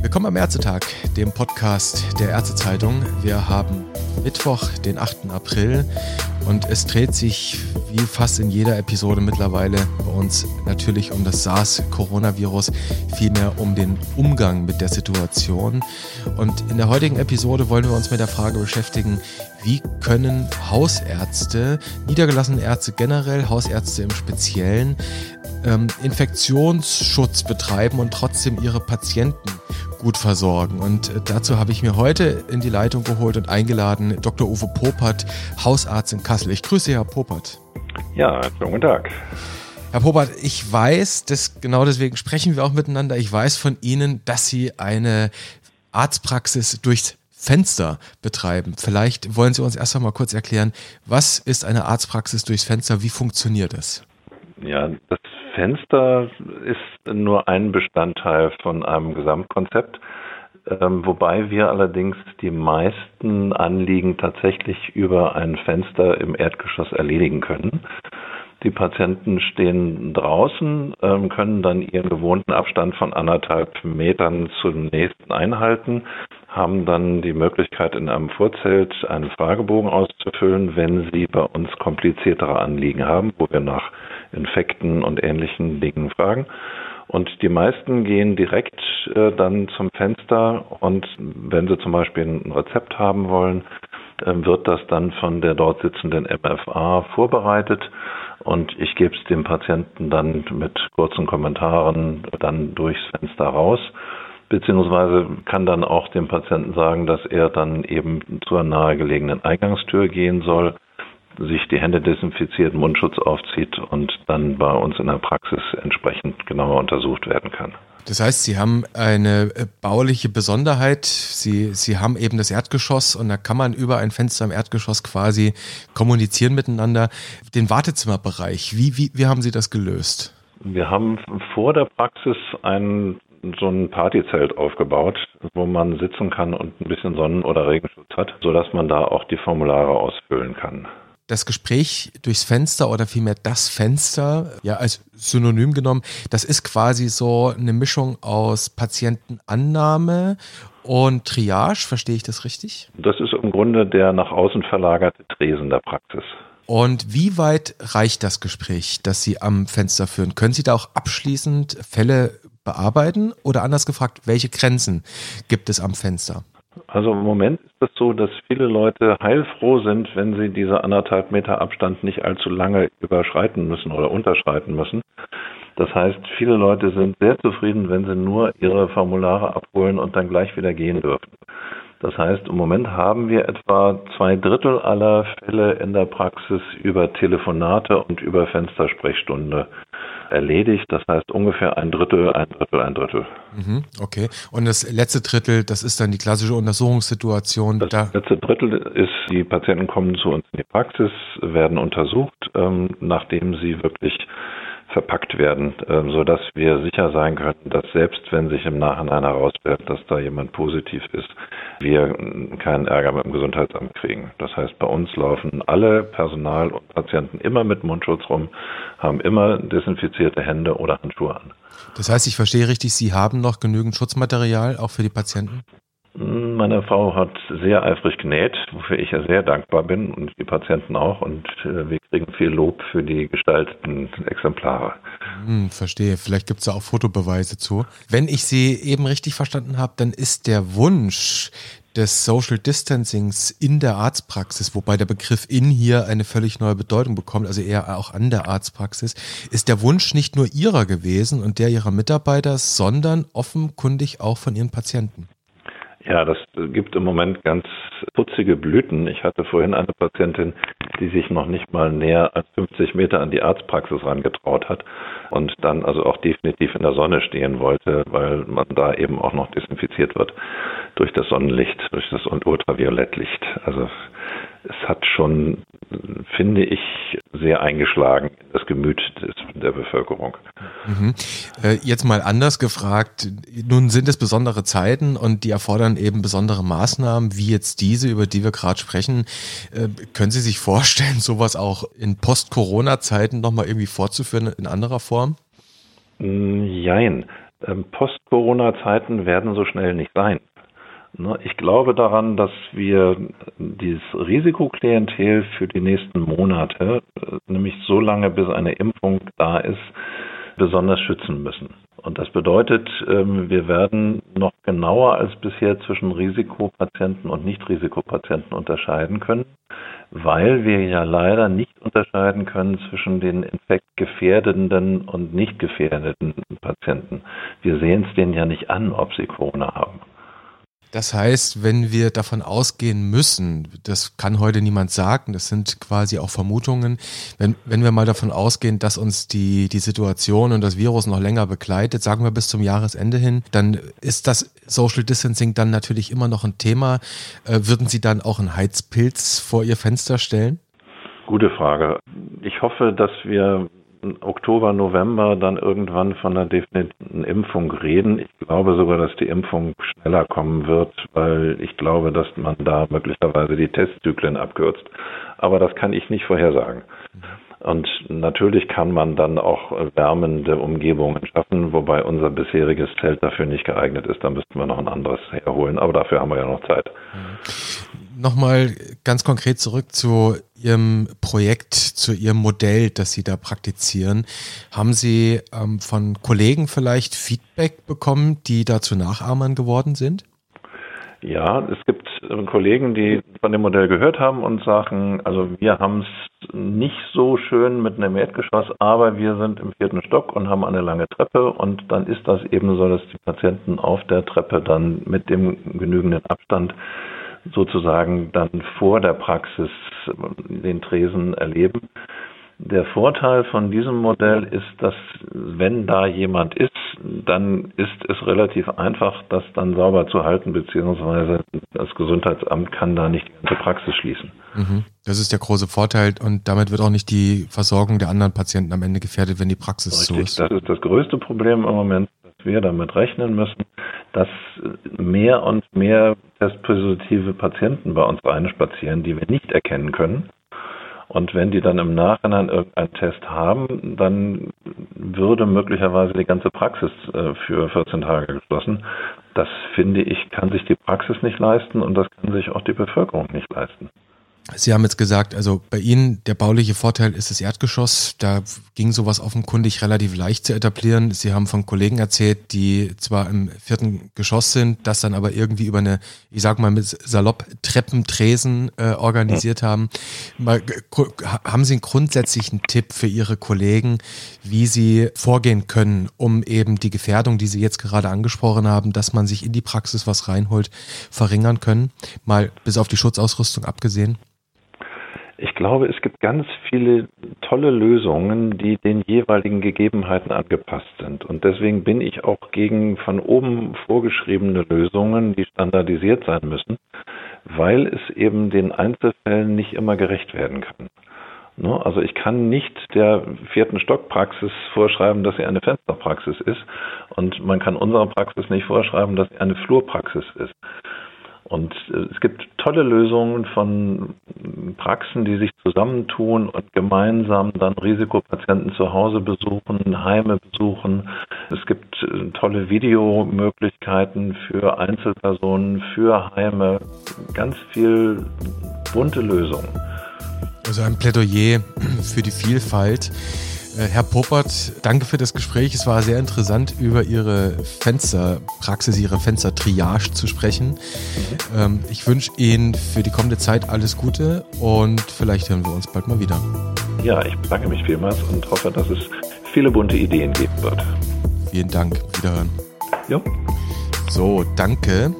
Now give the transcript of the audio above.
Willkommen am Ärztetag, dem Podcast der Ärztezeitung. Wir haben Mittwoch, den 8. April und es dreht sich wie fast in jeder Episode mittlerweile bei uns natürlich um das SARS-Coronavirus, vielmehr um den Umgang mit der Situation. Und in der heutigen Episode wollen wir uns mit der Frage beschäftigen, wie können Hausärzte, niedergelassene Ärzte generell, Hausärzte im Speziellen, ähm, Infektionsschutz betreiben und trotzdem ihre Patienten gut versorgen. Und äh, dazu habe ich mir heute in die Leitung geholt und eingeladen Dr. Uwe Popert, Hausarzt in Kassel. Ich grüße Herr Popert. Ja, schönen guten Tag. Herr Popert, ich weiß, das, genau deswegen sprechen wir auch miteinander. Ich weiß von Ihnen, dass Sie eine Arztpraxis durchs Fenster betreiben. Vielleicht wollen Sie uns erst einmal kurz erklären, was ist eine Arztpraxis durchs Fenster? Wie funktioniert das? Ja, das Fenster ist nur ein Bestandteil von einem Gesamtkonzept, ähm, wobei wir allerdings die meisten Anliegen tatsächlich über ein Fenster im Erdgeschoss erledigen können. Die Patienten stehen draußen, ähm, können dann ihren gewohnten Abstand von anderthalb Metern zum nächsten einhalten, haben dann die Möglichkeit, in einem Vorzelt einen Fragebogen auszufüllen, wenn sie bei uns kompliziertere Anliegen haben, wo wir nach Infekten und ähnlichen Dingen fragen. Und die meisten gehen direkt äh, dann zum Fenster und wenn sie zum Beispiel ein Rezept haben wollen, äh, wird das dann von der dort sitzenden MFA vorbereitet und ich gebe es dem Patienten dann mit kurzen Kommentaren dann durchs Fenster raus beziehungsweise kann dann auch dem Patienten sagen, dass er dann eben zur nahegelegenen Eingangstür gehen soll sich die Hände desinfiziert, Mundschutz aufzieht und dann bei uns in der Praxis entsprechend genauer untersucht werden kann. Das heißt, Sie haben eine äh, bauliche Besonderheit. Sie, Sie haben eben das Erdgeschoss und da kann man über ein Fenster im Erdgeschoss quasi kommunizieren miteinander. Den Wartezimmerbereich, wie, wie, wie haben Sie das gelöst? Wir haben vor der Praxis ein so ein Partyzelt aufgebaut, wo man sitzen kann und ein bisschen Sonnen- oder Regenschutz hat, sodass man da auch die Formulare ausfüllen kann das Gespräch durchs Fenster oder vielmehr das Fenster, ja, als Synonym genommen, das ist quasi so eine Mischung aus Patientenannahme und Triage, verstehe ich das richtig? Das ist im Grunde der nach außen verlagerte Tresen der Praxis. Und wie weit reicht das Gespräch, das Sie am Fenster führen? Können Sie da auch abschließend Fälle bearbeiten oder anders gefragt, welche Grenzen gibt es am Fenster? Also im Moment ist es so, dass viele Leute heilfroh sind, wenn sie diese anderthalb Meter Abstand nicht allzu lange überschreiten müssen oder unterschreiten müssen. Das heißt, viele Leute sind sehr zufrieden, wenn sie nur ihre Formulare abholen und dann gleich wieder gehen dürfen. Das heißt, im Moment haben wir etwa zwei Drittel aller Fälle in der Praxis über Telefonate und über Fenstersprechstunde erledigt. Das heißt ungefähr ein Drittel, ein Drittel, ein Drittel. Mhm, okay. Und das letzte Drittel, das ist dann die klassische Untersuchungssituation. Das da letzte Drittel ist, die Patienten kommen zu uns in die Praxis, werden untersucht, ähm, nachdem sie wirklich verpackt werden, ähm, sodass wir sicher sein können, dass selbst wenn sich im Nachhinein herausstellt, dass da jemand positiv ist, wir keinen Ärger mit dem Gesundheitsamt kriegen. Das heißt, bei uns laufen alle Personal und Patienten immer mit Mundschutz rum, haben immer desinfizierte Hände oder Handschuhe an. Das heißt, ich verstehe richtig, Sie haben noch genügend Schutzmaterial auch für die Patienten? Meine Frau hat sehr eifrig genäht, wofür ich ja sehr dankbar bin und die Patienten auch. Und äh, wir kriegen viel Lob für die gestalteten Exemplare. Hm, verstehe. Vielleicht gibt es da auch Fotobeweise zu. Wenn ich Sie eben richtig verstanden habe, dann ist der Wunsch des Social Distancings in der Arztpraxis, wobei der Begriff in hier eine völlig neue Bedeutung bekommt, also eher auch an der Arztpraxis, ist der Wunsch nicht nur Ihrer gewesen und der Ihrer Mitarbeiter, sondern offenkundig auch von Ihren Patienten. Ja, das gibt im Moment ganz putzige Blüten. Ich hatte vorhin eine Patientin, die sich noch nicht mal näher als 50 Meter an die Arztpraxis rangetraut hat und dann also auch definitiv in der Sonne stehen wollte, weil man da eben auch noch desinfiziert wird durch das Sonnenlicht, durch das Ultraviolettlicht. Also es hat schon, finde ich, sehr eingeschlagen in das Gemüt des, der Bevölkerung. Mhm. Äh, jetzt mal anders gefragt, nun sind es besondere Zeiten und die erfordern eben besondere Maßnahmen, wie jetzt diese, über die wir gerade sprechen. Äh, können Sie sich vorstellen, sowas auch in Post-Corona-Zeiten nochmal irgendwie fortzuführen in anderer Form? Jein. Ähm, Post-Corona-Zeiten werden so schnell nicht sein. Ne, ich glaube daran, dass wir dieses Risikoklientel für die nächsten Monate, äh, nämlich so lange bis eine Impfung da ist, besonders schützen müssen. Und das bedeutet, ähm, wir werden noch genauer als bisher zwischen Risikopatienten und Nicht-Risikopatienten unterscheiden können, weil wir ja leider nicht unterscheiden können zwischen den infektgefährdenden und nicht gefährdeten Patienten. Wir sehen es denen ja nicht an, ob sie Corona haben. Das heißt, wenn wir davon ausgehen müssen, das kann heute niemand sagen, das sind quasi auch Vermutungen, wenn, wenn wir mal davon ausgehen, dass uns die, die Situation und das Virus noch länger begleitet, sagen wir bis zum Jahresende hin, dann ist das Social Distancing dann natürlich immer noch ein Thema. Äh, würden Sie dann auch einen Heizpilz vor Ihr Fenster stellen? Gute Frage. Ich hoffe, dass wir Oktober, November dann irgendwann von einer definitiven Impfung reden. Ich glaube sogar, dass die Impfung schneller kommen wird, weil ich glaube, dass man da möglicherweise die Testzyklen abkürzt. Aber das kann ich nicht vorhersagen. Und natürlich kann man dann auch wärmende Umgebungen schaffen, wobei unser bisheriges Zelt dafür nicht geeignet ist. Da müssten wir noch ein anderes herholen. Aber dafür haben wir ja noch Zeit. Nochmal ganz konkret zurück zu Ihrem Projekt, zu Ihrem Modell, das Sie da praktizieren. Haben Sie ähm, von Kollegen vielleicht Feedback bekommen, die dazu Nachahmern geworden sind? Ja, es gibt äh, Kollegen, die von dem Modell gehört haben und sagen, also wir haben es nicht so schön mit einem Erdgeschoss, aber wir sind im vierten Stock und haben eine lange Treppe und dann ist das eben so, dass die Patienten auf der Treppe dann mit dem genügenden Abstand sozusagen dann vor der Praxis den Tresen erleben. Der Vorteil von diesem Modell ist, dass wenn da jemand ist, dann ist es relativ einfach, das dann sauber zu halten, beziehungsweise das Gesundheitsamt kann da nicht die ganze Praxis schließen. Mhm. Das ist der große Vorteil und damit wird auch nicht die Versorgung der anderen Patienten am Ende gefährdet, wenn die Praxis Richtig, so ist. Das ist das größte Problem im Moment, wir damit rechnen müssen, dass mehr und mehr testpositive Patienten bei uns reinspazieren, die wir nicht erkennen können und wenn die dann im Nachhinein irgendeinen Test haben, dann würde möglicherweise die ganze Praxis äh, für 14 Tage geschlossen. Das finde ich, kann sich die Praxis nicht leisten und das kann sich auch die Bevölkerung nicht leisten. Sie haben jetzt gesagt, also bei Ihnen der bauliche Vorteil ist das Erdgeschoss. Da ging sowas offenkundig relativ leicht zu etablieren. Sie haben von Kollegen erzählt, die zwar im vierten Geschoss sind, das dann aber irgendwie über eine, ich sag mal mit salopp Treppentresen äh, organisiert haben. Mal, haben Sie einen grundsätzlichen Tipp für Ihre Kollegen, wie sie vorgehen können, um eben die Gefährdung, die Sie jetzt gerade angesprochen haben, dass man sich in die Praxis was reinholt, verringern können? Mal bis auf die Schutzausrüstung abgesehen. Ich glaube, es gibt ganz viele tolle Lösungen, die den jeweiligen Gegebenheiten angepasst sind. Und deswegen bin ich auch gegen von oben vorgeschriebene Lösungen, die standardisiert sein müssen, weil es eben den Einzelfällen nicht immer gerecht werden kann. Ne? Also ich kann nicht der vierten Stockpraxis vorschreiben, dass sie eine Fensterpraxis ist und man kann unserer Praxis nicht vorschreiben, dass sie eine Flurpraxis ist. Und äh, es gibt tolle Lösungen von Praxen, die sich zusammentun und gemeinsam dann Risikopatienten zu Hause besuchen, Heime besuchen. Es gibt äh, tolle Videomöglichkeiten für Einzelpersonen, für Heime, ganz viel bunte Lösungen. Also ein Plädoyer für die Vielfalt. Äh, Herr Poppert, danke für das Gespräch. Es war sehr interessant, über Ihre Fensterpraxis, Ihre Fenstertriage zu sprechen. Mhm. Ich wünsche Ihnen für die kommende Zeit alles Gute und vielleicht hören wir uns bald mal wieder. Ja, ich bedanke mich vielmals und hoffe, dass es viele bunte Ideen geben wird. Vielen Dank. Wiederhören. Ja. So, danke.